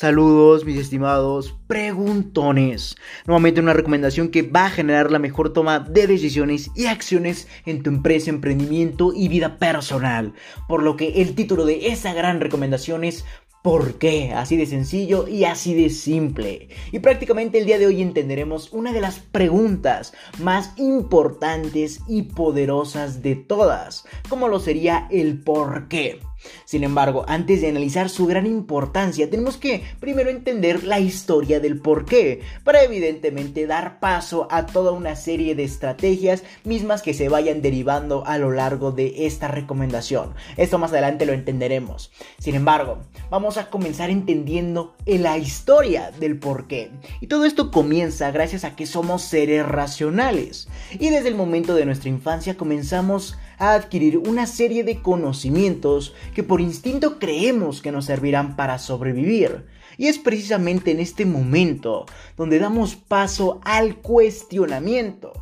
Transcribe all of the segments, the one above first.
Saludos mis estimados preguntones. Nuevamente una recomendación que va a generar la mejor toma de decisiones y acciones en tu empresa, emprendimiento y vida personal. Por lo que el título de esa gran recomendación es ¿Por qué? Así de sencillo y así de simple. Y prácticamente el día de hoy entenderemos una de las preguntas más importantes y poderosas de todas, como lo sería el por qué. Sin embargo, antes de analizar su gran importancia, tenemos que primero entender la historia del por qué, para evidentemente dar paso a toda una serie de estrategias mismas que se vayan derivando a lo largo de esta recomendación. Esto más adelante lo entenderemos. Sin embargo, vamos a comenzar entendiendo la historia del por qué. Y todo esto comienza gracias a que somos seres racionales. Y desde el momento de nuestra infancia comenzamos a adquirir una serie de conocimientos que por instinto creemos que nos servirán para sobrevivir. Y es precisamente en este momento donde damos paso al cuestionamiento,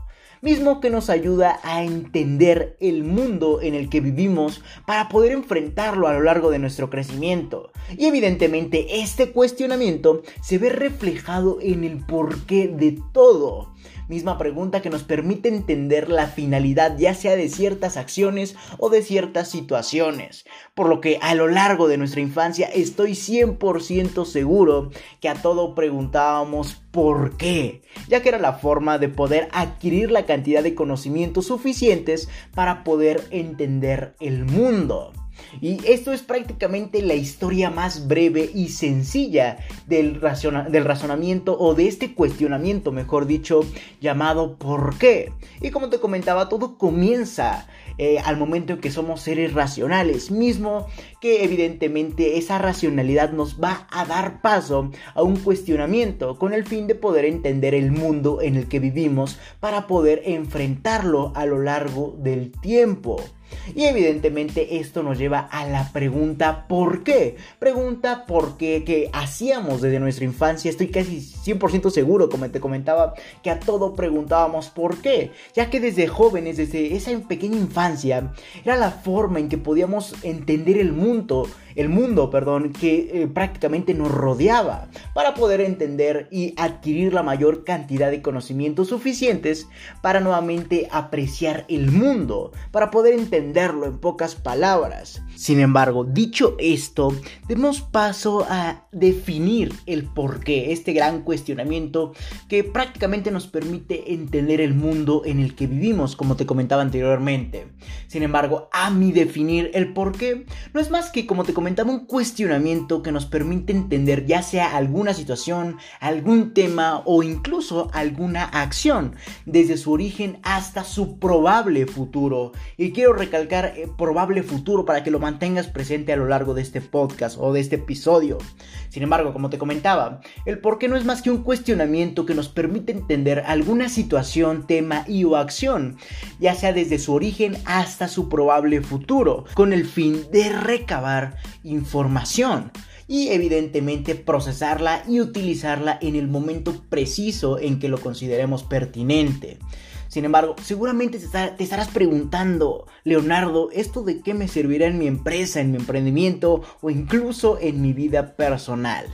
mismo que nos ayuda a entender el mundo en el que vivimos para poder enfrentarlo a lo largo de nuestro crecimiento. Y evidentemente este cuestionamiento se ve reflejado en el porqué de todo misma pregunta que nos permite entender la finalidad ya sea de ciertas acciones o de ciertas situaciones. Por lo que a lo largo de nuestra infancia estoy 100% seguro que a todo preguntábamos por qué, ya que era la forma de poder adquirir la cantidad de conocimientos suficientes para poder entender el mundo. Y esto es prácticamente la historia más breve y sencilla del, razonamiento o de este cuestionamiento, mejor dicho, llamado ¿por qué? Y como te comentaba, todo comienza eh, al momento en que somos seres racionales, mismo que evidentemente esa racionalidad nos va a dar paso a un cuestionamiento con el fin de poder entender el mundo en el que vivimos para poder enfrentarlo a lo largo del tiempo. Y evidentemente esto nos lleva a la pregunta ¿por qué? Pregunta por qué que hacíamos desde nuestra infancia. Estoy casi 100% seguro, como te comentaba, que a todo preguntábamos ¿por qué? Ya que desde jóvenes, desde esa pequeña infancia, era la forma en que podíamos entender el mundo el mundo, perdón, que eh, prácticamente nos rodeaba para poder entender y adquirir la mayor cantidad de conocimientos suficientes para nuevamente apreciar el mundo, para poder entenderlo en pocas palabras. Sin embargo, dicho esto, demos paso a definir el porqué, este gran cuestionamiento que prácticamente nos permite entender el mundo en el que vivimos, como te comentaba anteriormente. Sin embargo, a mi definir el porqué, no es más que, como te comentaba, un cuestionamiento que nos permite entender ya sea alguna situación, algún tema o incluso alguna acción, desde su origen hasta su probable futuro. Y quiero recalcar eh, probable futuro para que lo mantengas presente a lo largo de este podcast o de este episodio. Sin embargo, como te comentaba, el por qué no es más que un cuestionamiento que nos permite entender alguna situación, tema y o acción, ya sea desde su origen hasta su probable futuro, con el fin de recabar información y evidentemente procesarla y utilizarla en el momento preciso en que lo consideremos pertinente. Sin embargo, seguramente te, estarás preguntando, Leonardo, ¿esto de qué me servirá en mi empresa, en mi emprendimiento o incluso en mi vida personal?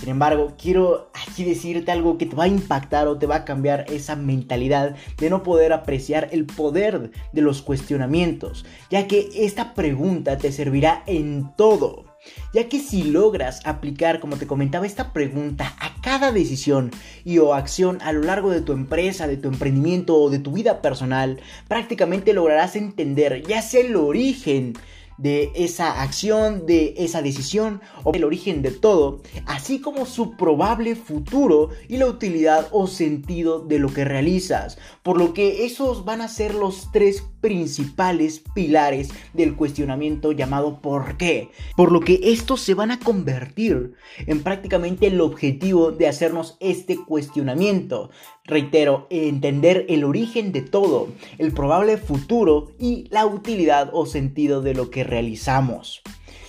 Sin embargo, quiero aquí decirte algo que te va a impactar o te va a cambiar esa mentalidad de no poder apreciar el poder de los cuestionamientos, ya que esta pregunta te servirá en todo ya que si logras aplicar, como te comentaba, esta pregunta a cada decisión y o acción a lo largo de tu empresa, de tu emprendimiento o de tu vida personal, prácticamente lograrás entender ya sea el origen de esa acción, de esa decisión o el origen de todo, así como su probable futuro y la utilidad o sentido de lo que realizas. Por lo que esos van a ser los tres principales pilares del cuestionamiento llamado ¿por qué? Por lo que estos se van a convertir en prácticamente el objetivo de hacernos este cuestionamiento. Reitero, entender el origen de todo, el probable futuro y la utilidad o sentido de lo que realizamos.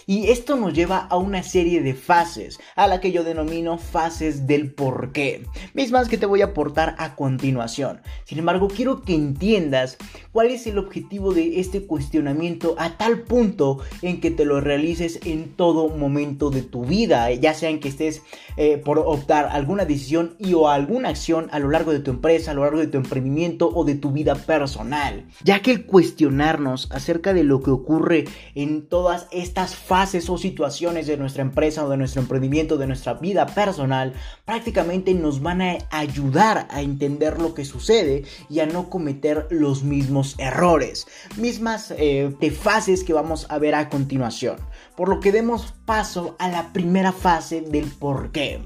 Y esto nos lleva a una serie de fases, a la que yo denomino fases del porqué, mismas que te voy a aportar a continuación. Sin embargo, quiero que entiendas cuál es el objetivo de este cuestionamiento a tal punto en que te lo realices en todo momento de tu vida, ya sea en que estés eh, por optar alguna decisión y o alguna acción a lo largo de tu empresa, a lo largo de tu emprendimiento o de tu vida personal. Ya que el cuestionarnos acerca de lo que ocurre en todas estas fases o situaciones de nuestra empresa o de nuestro emprendimiento, de nuestra vida personal, prácticamente nos van a ayudar a entender lo que sucede y a no cometer los mismos errores, mismas eh, fases que vamos a ver a continuación. Por lo que demos paso a la primera fase del por qué.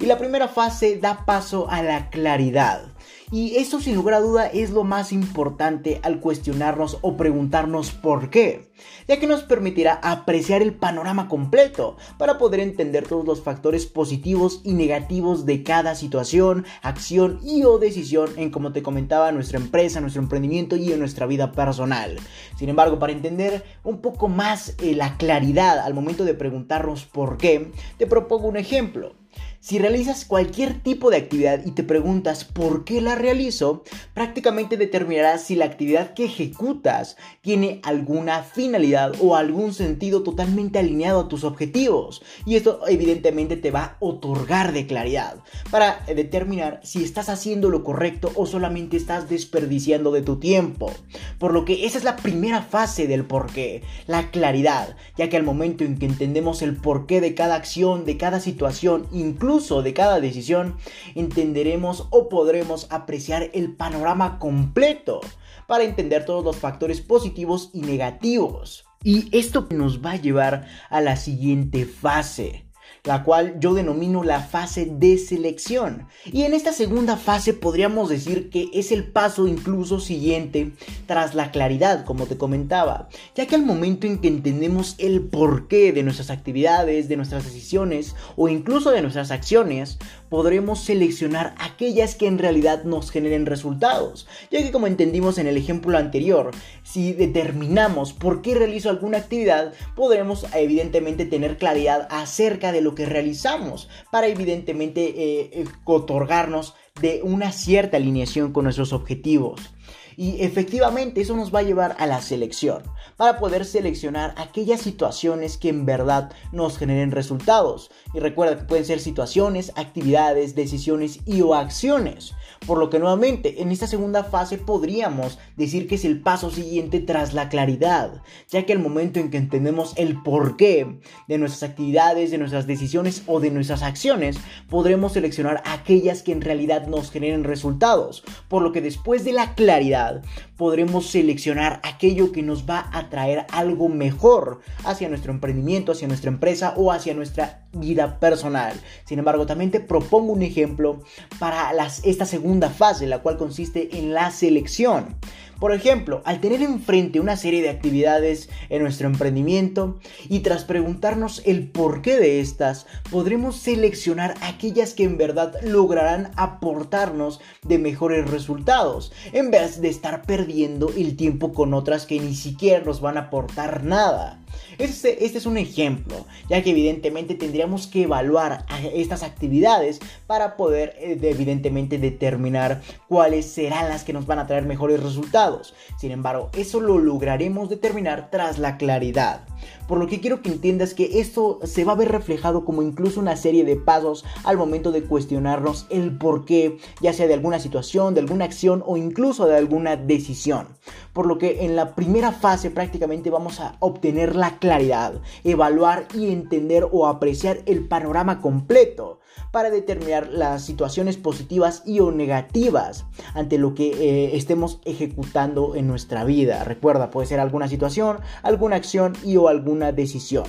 Y la primera fase da paso a la claridad. Y eso sin lugar a duda es lo más importante al cuestionarnos o preguntarnos por qué, ya que nos permitirá apreciar el panorama completo para poder entender todos los factores positivos y negativos de cada situación, acción y o decisión en como te comentaba nuestra empresa, nuestro emprendimiento y en nuestra vida personal. Sin embargo, para entender un poco más eh, la claridad al momento de preguntarnos por qué, te propongo un ejemplo. Si realizas cualquier tipo de actividad y te preguntas por qué la realizo, prácticamente determinarás si la actividad que ejecutas tiene alguna finalidad o algún sentido totalmente alineado a tus objetivos. Y esto evidentemente te va a otorgar de claridad para determinar si estás haciendo lo correcto o solamente estás desperdiciando de tu tiempo. Por lo que esa es la primera fase del porqué, la claridad, ya que al momento en que entendemos el porqué de cada acción, de cada situación, incluso de cada decisión, entenderemos o podremos apreciar el panorama completo para entender todos los factores positivos y negativos. Y esto nos va a llevar a la siguiente fase, la cual yo denomino la fase de selección. Y en esta segunda fase podríamos decir que es el paso incluso siguiente tras la claridad, como te comentaba, ya que al momento en que entendemos el porqué de nuestras actividades, de nuestras decisiones o incluso de nuestras acciones, podremos seleccionar aquellas que en realidad nos generen resultados, ya que como entendimos en el ejemplo anterior, si determinamos por qué realizo alguna actividad, podremos evidentemente tener claridad acerca de lo que realizamos para evidentemente eh, eh, otorgarnos de una cierta alineación con nuestros objetivos. Y efectivamente eso nos va a llevar a la selección, para poder seleccionar aquellas situaciones que en verdad nos generen resultados. Y recuerda que pueden ser situaciones, actividades, decisiones y o acciones. Por lo que nuevamente en esta segunda fase podríamos decir que es el paso siguiente tras la claridad, ya que el momento en que entendemos el porqué de nuestras actividades, de nuestras decisiones o de nuestras acciones, podremos seleccionar aquellas que en realidad nos generen resultados. Por lo que después de la claridad podremos seleccionar aquello que nos va a traer algo mejor hacia nuestro emprendimiento, hacia nuestra empresa o hacia nuestra vida personal. Sin embargo, también te propongo un ejemplo para las, esta segunda fase, la cual consiste en la selección. Por ejemplo, al tener enfrente una serie de actividades en nuestro emprendimiento y tras preguntarnos el porqué de estas, podremos seleccionar aquellas que en verdad lograrán aportarnos de mejores resultados, en vez de estar perdiendo el tiempo con otras que ni siquiera nos van a aportar nada. Este, este, es un ejemplo, ya que evidentemente tendríamos que evaluar estas actividades para poder eh, evidentemente determinar cuáles serán las que nos van a traer mejores resultados. Sin embargo, eso lo lograremos determinar tras la claridad. Por lo que quiero que entiendas que esto se va a ver reflejado como incluso una serie de pasos al momento de cuestionarnos el porqué, ya sea de alguna situación, de alguna acción o incluso de alguna decisión. Por lo que en la primera fase prácticamente vamos a obtener la claridad, evaluar y entender o apreciar el panorama completo para determinar las situaciones positivas y o negativas ante lo que eh, estemos ejecutando en nuestra vida. Recuerda, puede ser alguna situación, alguna acción y o alguna decisión.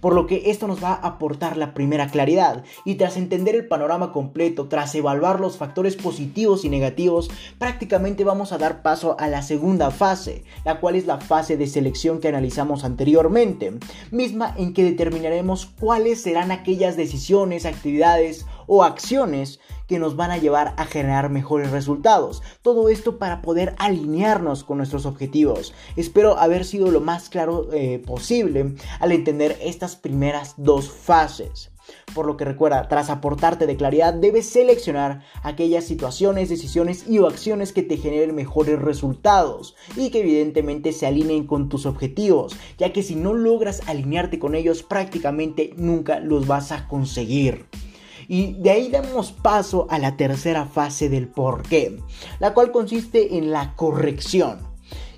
Por lo que esto nos va a aportar la primera claridad. Y tras entender el panorama completo, tras evaluar los factores positivos y negativos, prácticamente vamos a dar paso a la segunda fase, la cual es la fase de selección que analizamos anteriormente, misma en que determinaremos cuáles serán aquellas decisiones, actividades, o acciones que nos van a llevar a generar mejores resultados. Todo esto para poder alinearnos con nuestros objetivos. Espero haber sido lo más claro eh, posible al entender estas primeras dos fases. Por lo que recuerda, tras aportarte de claridad, debes seleccionar aquellas situaciones, decisiones y o acciones que te generen mejores resultados y que evidentemente se alineen con tus objetivos, ya que si no logras alinearte con ellos prácticamente nunca los vas a conseguir. Y de ahí damos paso a la tercera fase del porqué, la cual consiste en la corrección.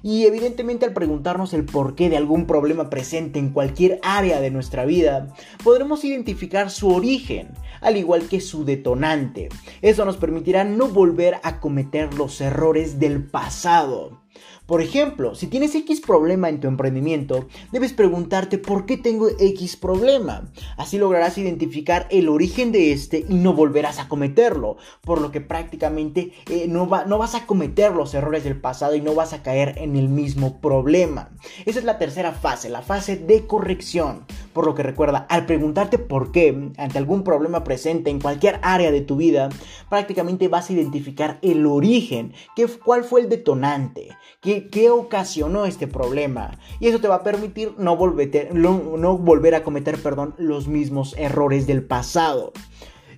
Y evidentemente al preguntarnos el porqué de algún problema presente en cualquier área de nuestra vida, podremos identificar su origen, al igual que su detonante. Eso nos permitirá no volver a cometer los errores del pasado. Por ejemplo, si tienes X problema en tu emprendimiento, debes preguntarte por qué tengo X problema. Así lograrás identificar el origen de este y no volverás a cometerlo, por lo que prácticamente eh, no, no vas a cometer los errores del pasado y no vas a caer en el mismo problema. Esa es la tercera fase, la fase de corrección. Por lo que recuerda, al preguntarte por qué ante algún problema presente en cualquier área de tu vida, prácticamente vas a identificar el origen, cuál fue el detonante, qué qué, ocasionó este problema. Y eso te va a permitir no, no volver a cometer perdón, los mismos errores del pasado.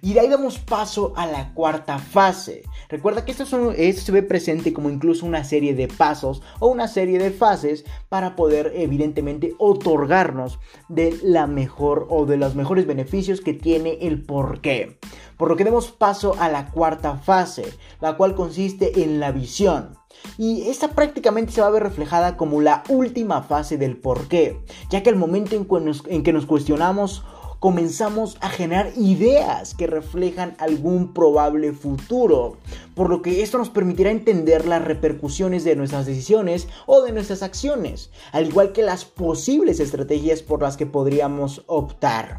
Y de ahí damos paso a la cuarta fase. Recuerda que esto, esto, se ve presente como incluso una serie de pasos o una serie de fases para poder evidentemente otorgarnos de la mejor o de los mejores beneficios que tiene el porqué. Por lo que damos paso a la cuarta fase, la cual consiste en la visión. Y esta prácticamente se va a ver reflejada como la última fase del porqué, ya que el momento en, que nos cuestionamos comenzamos a generar ideas que reflejan algún probable futuro, por lo que esto nos permitirá entender las repercusiones de nuestras decisiones o de nuestras acciones, al igual que las posibles estrategias por las que podríamos optar.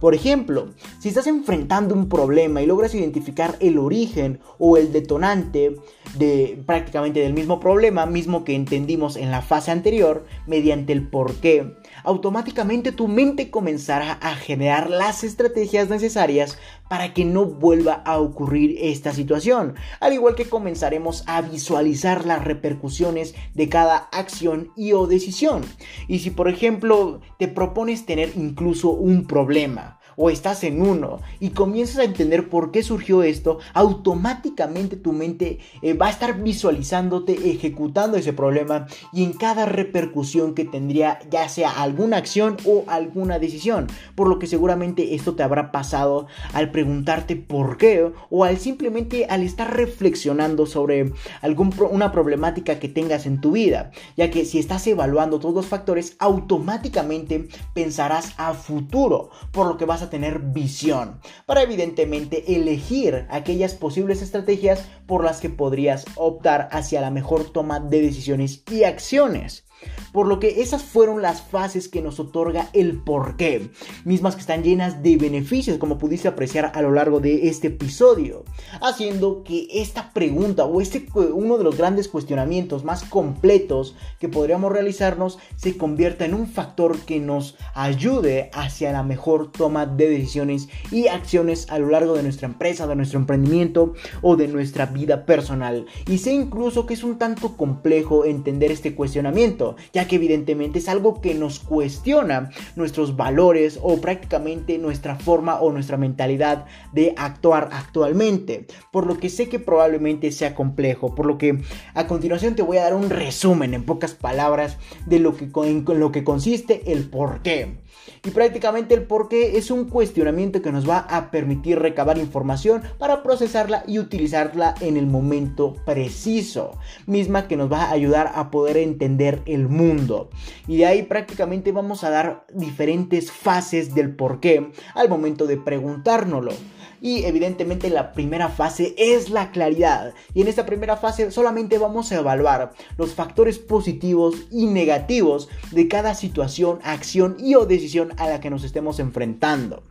Por ejemplo, si estás enfrentando un problema y logras identificar el origen o el detonante de prácticamente del mismo problema, mismo que entendimos en la fase anterior, mediante el porqué, automáticamente tu mente comenzará a generar las estrategias necesarias para que no vuelva a ocurrir esta situación, al igual que comenzaremos a visualizar las repercusiones de cada acción y o decisión. Y si por ejemplo te propones tener incluso un problema, o estás en uno y comienzas a entender por qué surgió esto, automáticamente tu mente eh, va a estar visualizándote ejecutando ese problema y en cada repercusión que tendría ya sea alguna acción o alguna decisión. Por lo que seguramente esto te habrá pasado al preguntarte por qué o al simplemente al estar reflexionando sobre alguna problemática que tengas en tu vida, ya que si estás evaluando todos los factores, automáticamente pensarás a futuro, por lo que vas a tener visión para evidentemente elegir aquellas posibles estrategias por las que podrías optar hacia la mejor toma de decisiones y acciones. Por lo que esas fueron las fases que nos otorga el porqué, mismas que están llenas de beneficios como pudiste apreciar a lo largo de este episodio, haciendo que esta pregunta o este uno de los grandes cuestionamientos más completos que podríamos realizarnos se convierta en un factor que nos ayude hacia la mejor toma de decisiones y acciones a lo largo de nuestra empresa, de nuestro emprendimiento o de nuestra vida personal. Y sé incluso que es un tanto complejo entender este cuestionamiento ya que evidentemente es algo que nos cuestiona nuestros valores o prácticamente nuestra forma o nuestra mentalidad de actuar actualmente, por lo que sé que probablemente sea complejo, por lo que a continuación te voy a dar un resumen en pocas palabras de lo que, lo que consiste el por qué. Y prácticamente el por qué es un cuestionamiento que nos va a permitir recabar información para procesarla y utilizarla en el momento preciso, misma que nos va a ayudar a poder entender el mundo. Y de ahí prácticamente vamos a dar diferentes fases del por qué al momento de preguntárnoslo. Y evidentemente la primera fase es la claridad. Y en esta primera fase solamente vamos a evaluar los factores positivos y negativos de cada situación, acción y o decisión a la que nos estemos enfrentando.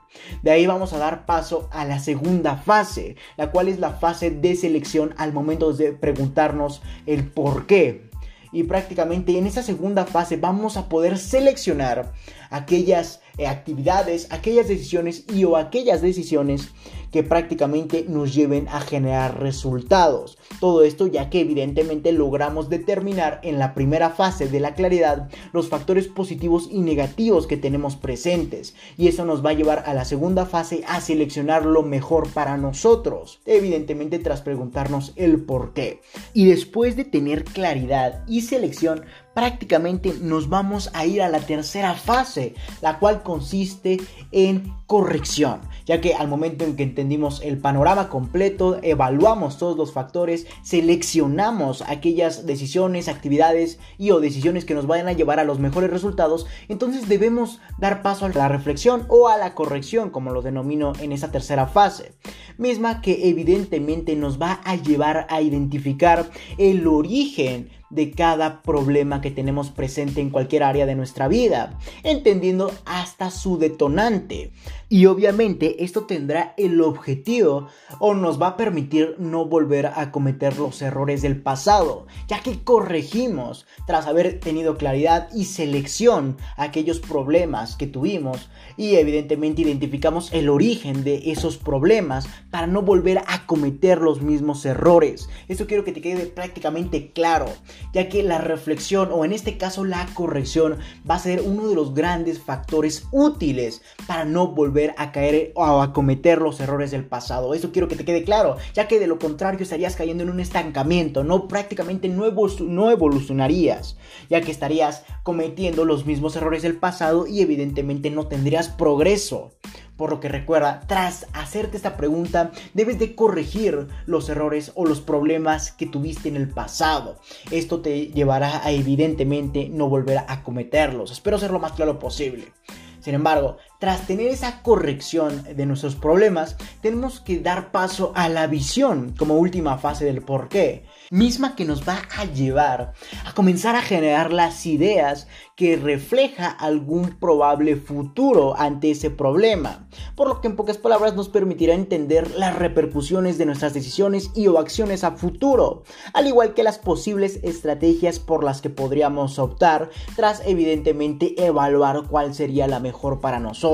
De ahí vamos a dar paso a la segunda fase, la cual es la fase de selección al momento de preguntarnos el por qué y prácticamente en esa segunda fase vamos a poder seleccionar aquellas eh, actividades, aquellas decisiones y o aquellas decisiones que prácticamente nos lleven a generar resultados. Todo esto ya que evidentemente logramos determinar en la primera fase de la claridad los factores positivos y negativos que tenemos presentes y eso nos va a llevar a la segunda fase a seleccionar lo mejor para nosotros, evidentemente tras preguntarnos el por qué. Y después de tener claridad y selección, prácticamente nos vamos a ir a la tercera fase, la cual consiste en corrección, ya que al momento en que entendimos el panorama completo, evaluamos todos los factores, seleccionamos aquellas decisiones, actividades y o decisiones que nos vayan a llevar a los mejores resultados, entonces debemos dar paso a la reflexión o a la corrección, como lo denomino en esa tercera fase, misma que evidentemente nos va a llevar a identificar el origen de cada problema que tenemos presente en cualquier área de nuestra vida, entendiendo hasta su detonante. Y obviamente esto tendrá el objetivo o nos va a permitir no volver a cometer los errores del pasado, ya que corregimos tras haber tenido claridad y selección aquellos problemas que tuvimos y evidentemente identificamos el origen de esos problemas para no volver a cometer los mismos errores. Esto quiero que te quede prácticamente claro, ya que la reflexión o en este caso la corrección va a ser uno de los grandes factores útiles para no volver a caer o a cometer los errores del pasado. Eso quiero que te quede claro, ya que de lo contrario estarías cayendo en un estancamiento, no prácticamente no, no evolucionarías, ya que estarías cometiendo los mismos errores del pasado y evidentemente no tendrías progreso. Por lo que recuerda, tras hacerte esta pregunta, debes de corregir los errores o los problemas que tuviste en el pasado. Esto te llevará a evidentemente no volver a cometerlos. Espero ser lo más claro posible. Sin embargo, tras tener esa corrección de nuestros problemas, tenemos que dar paso a la visión como última fase del porqué misma que nos va a llevar a comenzar a generar las ideas que refleja algún probable futuro ante ese problema, por lo que en pocas palabras nos permitirá entender las repercusiones de nuestras decisiones y o acciones a futuro, al igual que las posibles estrategias por las que podríamos optar tras evidentemente evaluar cuál sería la mejor para nosotros.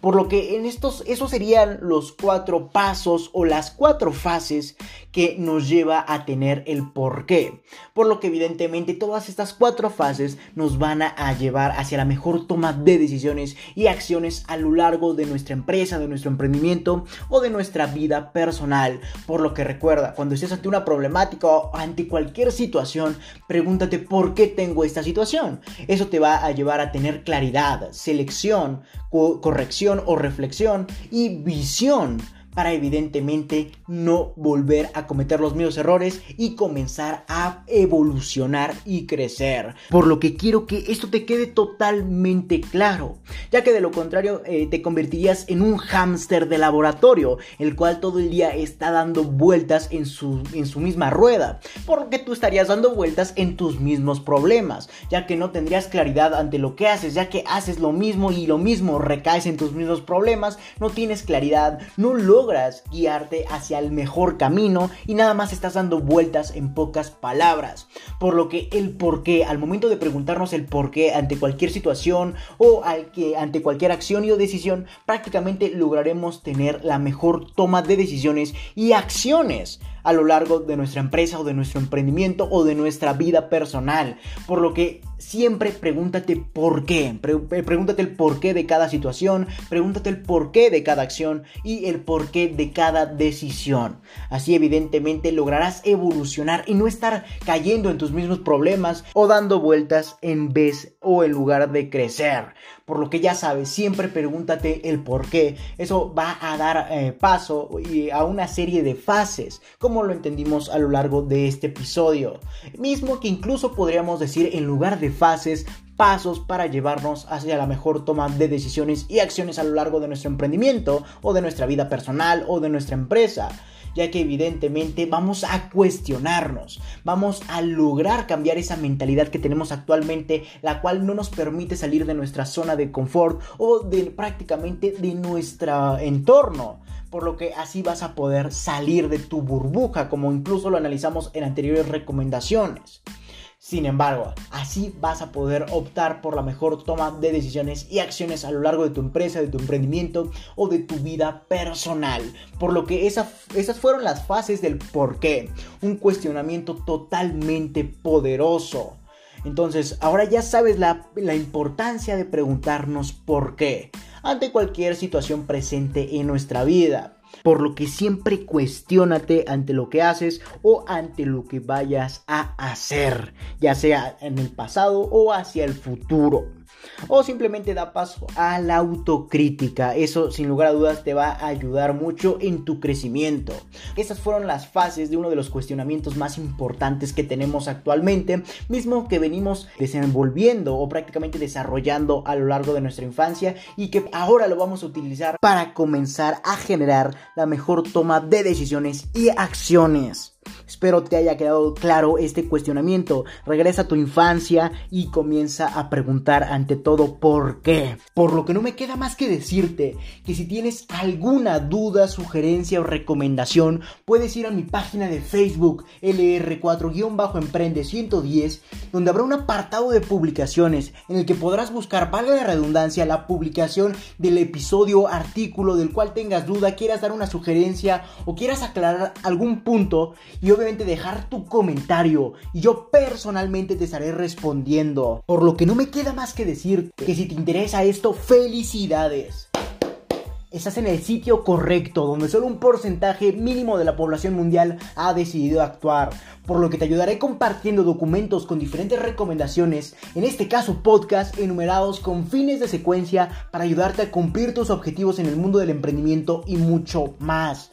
Por lo que en estos esos serían los cuatro pasos o las cuatro fases que nos lleva a tener el por qué. Por lo que evidentemente todas estas cuatro fases nos van a, llevar hacia la mejor toma de decisiones y acciones a lo largo de nuestra empresa, de nuestro emprendimiento o de nuestra vida personal. Por lo que recuerda, cuando estés ante una problemática o ante cualquier situación, pregúntate por qué tengo esta situación. Eso te va a llevar a tener claridad, selección, corrección o reflexión y visión para evidentemente no volver a cometer los mismos errores y comenzar a evolucionar y crecer. Por lo que quiero que esto te quede totalmente claro, ya que de lo contrario eh, te convertirías en un hámster de laboratorio, el cual todo el día está dando vueltas en su, en su misma rueda, por lo que tú estarías dando vueltas en tus mismos problemas, ya que no tendrías claridad ante lo que haces, ya que haces lo mismo y lo mismo recaes en tus mismos problemas, no tienes claridad, no logras logras guiarte hacia el mejor camino y nada más estás dando vueltas en pocas palabras. Por lo que el por qué, al momento de preguntarnos el por qué ante cualquier situación o al que, ante cualquier acción y o decisión, prácticamente lograremos tener la mejor toma de decisiones y acciones a lo largo de nuestra empresa o de nuestro emprendimiento o de nuestra vida personal. Por lo que siempre pregúntate por qué. Eh, pregúntate el porqué de cada situación, pregúntate el porqué de cada acción y el porqué de cada decisión. Así evidentemente lograrás evolucionar y no estar cayendo en tus mismos problemas o dando vueltas en vez o en lugar de crecer. Por lo que ya sabes, siempre pregúntate el por qué. Eso va a dar eh, paso a una serie de fases, como lo entendimos a lo largo de este episodio. Mismo que incluso podríamos decir en lugar de fases, pasos para llevarnos hacia la mejor toma de decisiones y acciones a lo largo de nuestro emprendimiento o de nuestra vida personal o de nuestra empresa ya que evidentemente vamos a cuestionarnos, vamos a lograr cambiar esa mentalidad que tenemos actualmente, la cual no nos permite salir de nuestra zona de confort o de prácticamente de nuestro entorno por lo que así vas a poder salir de tu burbuja, como incluso lo analizamos en anteriores recomendaciones. Sin embargo, así vas a poder optar por la mejor toma de decisiones y acciones a lo largo de tu empresa, de tu emprendimiento o de tu vida personal. Por lo que esas fueron las fases del por qué. Un cuestionamiento totalmente poderoso. Entonces, ahora ya sabes la, la importancia de preguntarnos por qué ante cualquier situación presente en nuestra vida. Por lo que siempre cuestionate ante lo que haces o ante lo que vayas a hacer, ya sea en el pasado o hacia el futuro o simplemente da paso a la autocrítica. Eso sin lugar a dudas te va a ayudar mucho en tu crecimiento. Esas fueron las fases de uno de los cuestionamientos más importantes que tenemos actualmente, mismo que venimos desenvolviendo o prácticamente desarrollando a lo largo de nuestra infancia y que ahora lo vamos a utilizar para comenzar a generar la mejor toma de decisiones y acciones. Espero te haya quedado claro este cuestionamiento. Regresa a tu infancia y comienza a preguntar ante todo por qué. Por lo que no me queda más que decirte que si tienes alguna duda, sugerencia o recomendación, puedes ir a mi página de Facebook LR4-Emprende 110, donde habrá un apartado de publicaciones en el que podrás buscar, valga la redundancia, la publicación del episodio, artículo del cual tengas duda, quieras dar una sugerencia o quieras aclarar algún punto y obviamente dejar tu comentario y yo personalmente te estaré respondiendo. Por lo que no me queda más que decir que si te interesa esto, felicidades estás en el sitio correcto, donde solo un porcentaje mínimo de la población mundial ha decidido actuar, por lo que te ayudaré compartiendo documentos con diferentes recomendaciones, en este caso podcast enumerados con fines de secuencia para ayudarte a cumplir tus objetivos en el mundo del emprendimiento y mucho más.